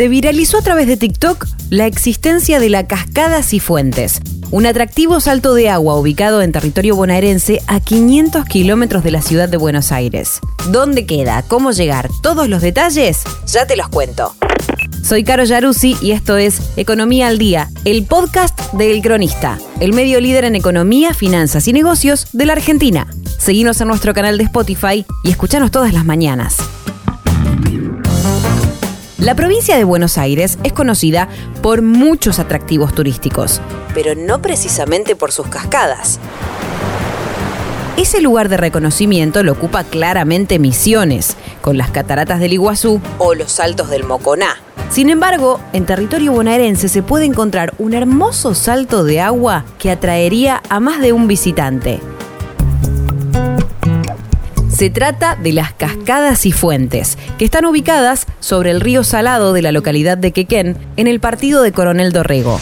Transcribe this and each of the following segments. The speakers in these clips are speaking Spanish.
Se viralizó a través de TikTok la existencia de la cascada Cifuentes, un atractivo salto de agua ubicado en territorio bonaerense a 500 kilómetros de la ciudad de Buenos Aires. ¿Dónde queda? ¿Cómo llegar? ¿Todos los detalles? Ya te los cuento. Soy Caro Yaruzzi y esto es Economía al Día, el podcast de El Cronista, el medio líder en economía, finanzas y negocios de la Argentina. Seguimos en nuestro canal de Spotify y escuchanos todas las mañanas. La provincia de Buenos Aires es conocida por muchos atractivos turísticos, pero no precisamente por sus cascadas. Ese lugar de reconocimiento lo ocupa claramente Misiones, con las cataratas del Iguazú o los saltos del Moconá. Sin embargo, en territorio bonaerense se puede encontrar un hermoso salto de agua que atraería a más de un visitante. Se trata de las cascadas y fuentes, que están ubicadas sobre el río Salado de la localidad de Quequén, en el partido de Coronel Dorrego.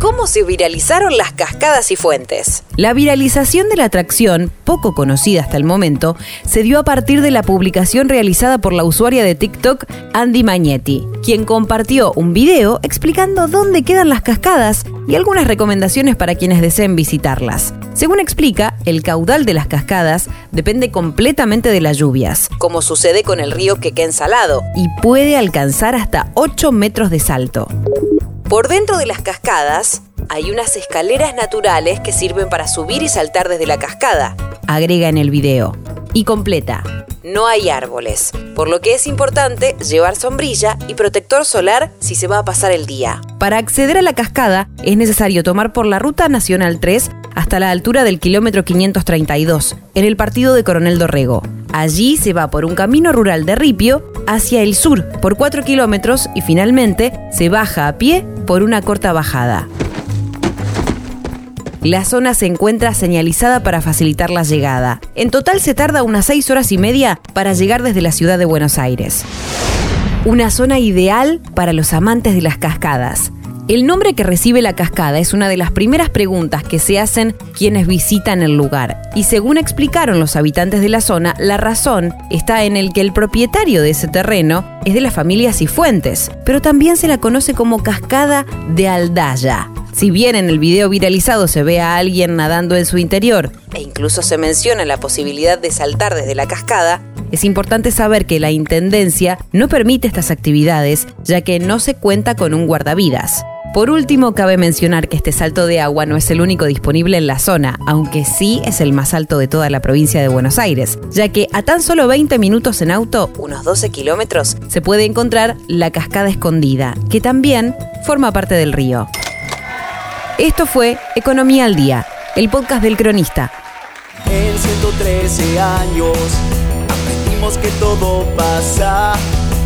¿Cómo se viralizaron las cascadas y fuentes? La viralización de la atracción, poco conocida hasta el momento, se dio a partir de la publicación realizada por la usuaria de TikTok Andy Magnetti, quien compartió un video explicando dónde quedan las cascadas y algunas recomendaciones para quienes deseen visitarlas. Según explica, el caudal de las cascadas depende completamente de las lluvias, como sucede con el río Quequén Salado, y puede alcanzar hasta 8 metros de salto. Por dentro de las cascadas hay unas escaleras naturales que sirven para subir y saltar desde la cascada, agrega en el video. Y completa, no hay árboles, por lo que es importante llevar sombrilla y protector solar si se va a pasar el día. Para acceder a la cascada es necesario tomar por la Ruta Nacional 3 hasta la altura del kilómetro 532, en el partido de Coronel Dorrego. Allí se va por un camino rural de Ripio hacia el sur por 4 kilómetros y finalmente se baja a pie por una corta bajada. La zona se encuentra señalizada para facilitar la llegada. En total se tarda unas 6 horas y media para llegar desde la ciudad de Buenos Aires. Una zona ideal para los amantes de las cascadas. El nombre que recibe la cascada es una de las primeras preguntas que se hacen quienes visitan el lugar. Y según explicaron los habitantes de la zona, la razón está en el que el propietario de ese terreno es de la familia Cifuentes, pero también se la conoce como cascada de Aldaya. Si bien en el video viralizado se ve a alguien nadando en su interior e incluso se menciona la posibilidad de saltar desde la cascada, es importante saber que la Intendencia no permite estas actividades ya que no se cuenta con un guardavidas. Por último, cabe mencionar que este salto de agua no es el único disponible en la zona, aunque sí es el más alto de toda la provincia de Buenos Aires, ya que a tan solo 20 minutos en auto, unos 12 kilómetros, se puede encontrar la cascada escondida, que también forma parte del río. Esto fue Economía al Día, el podcast del cronista. En 113 años aprendimos que todo pasa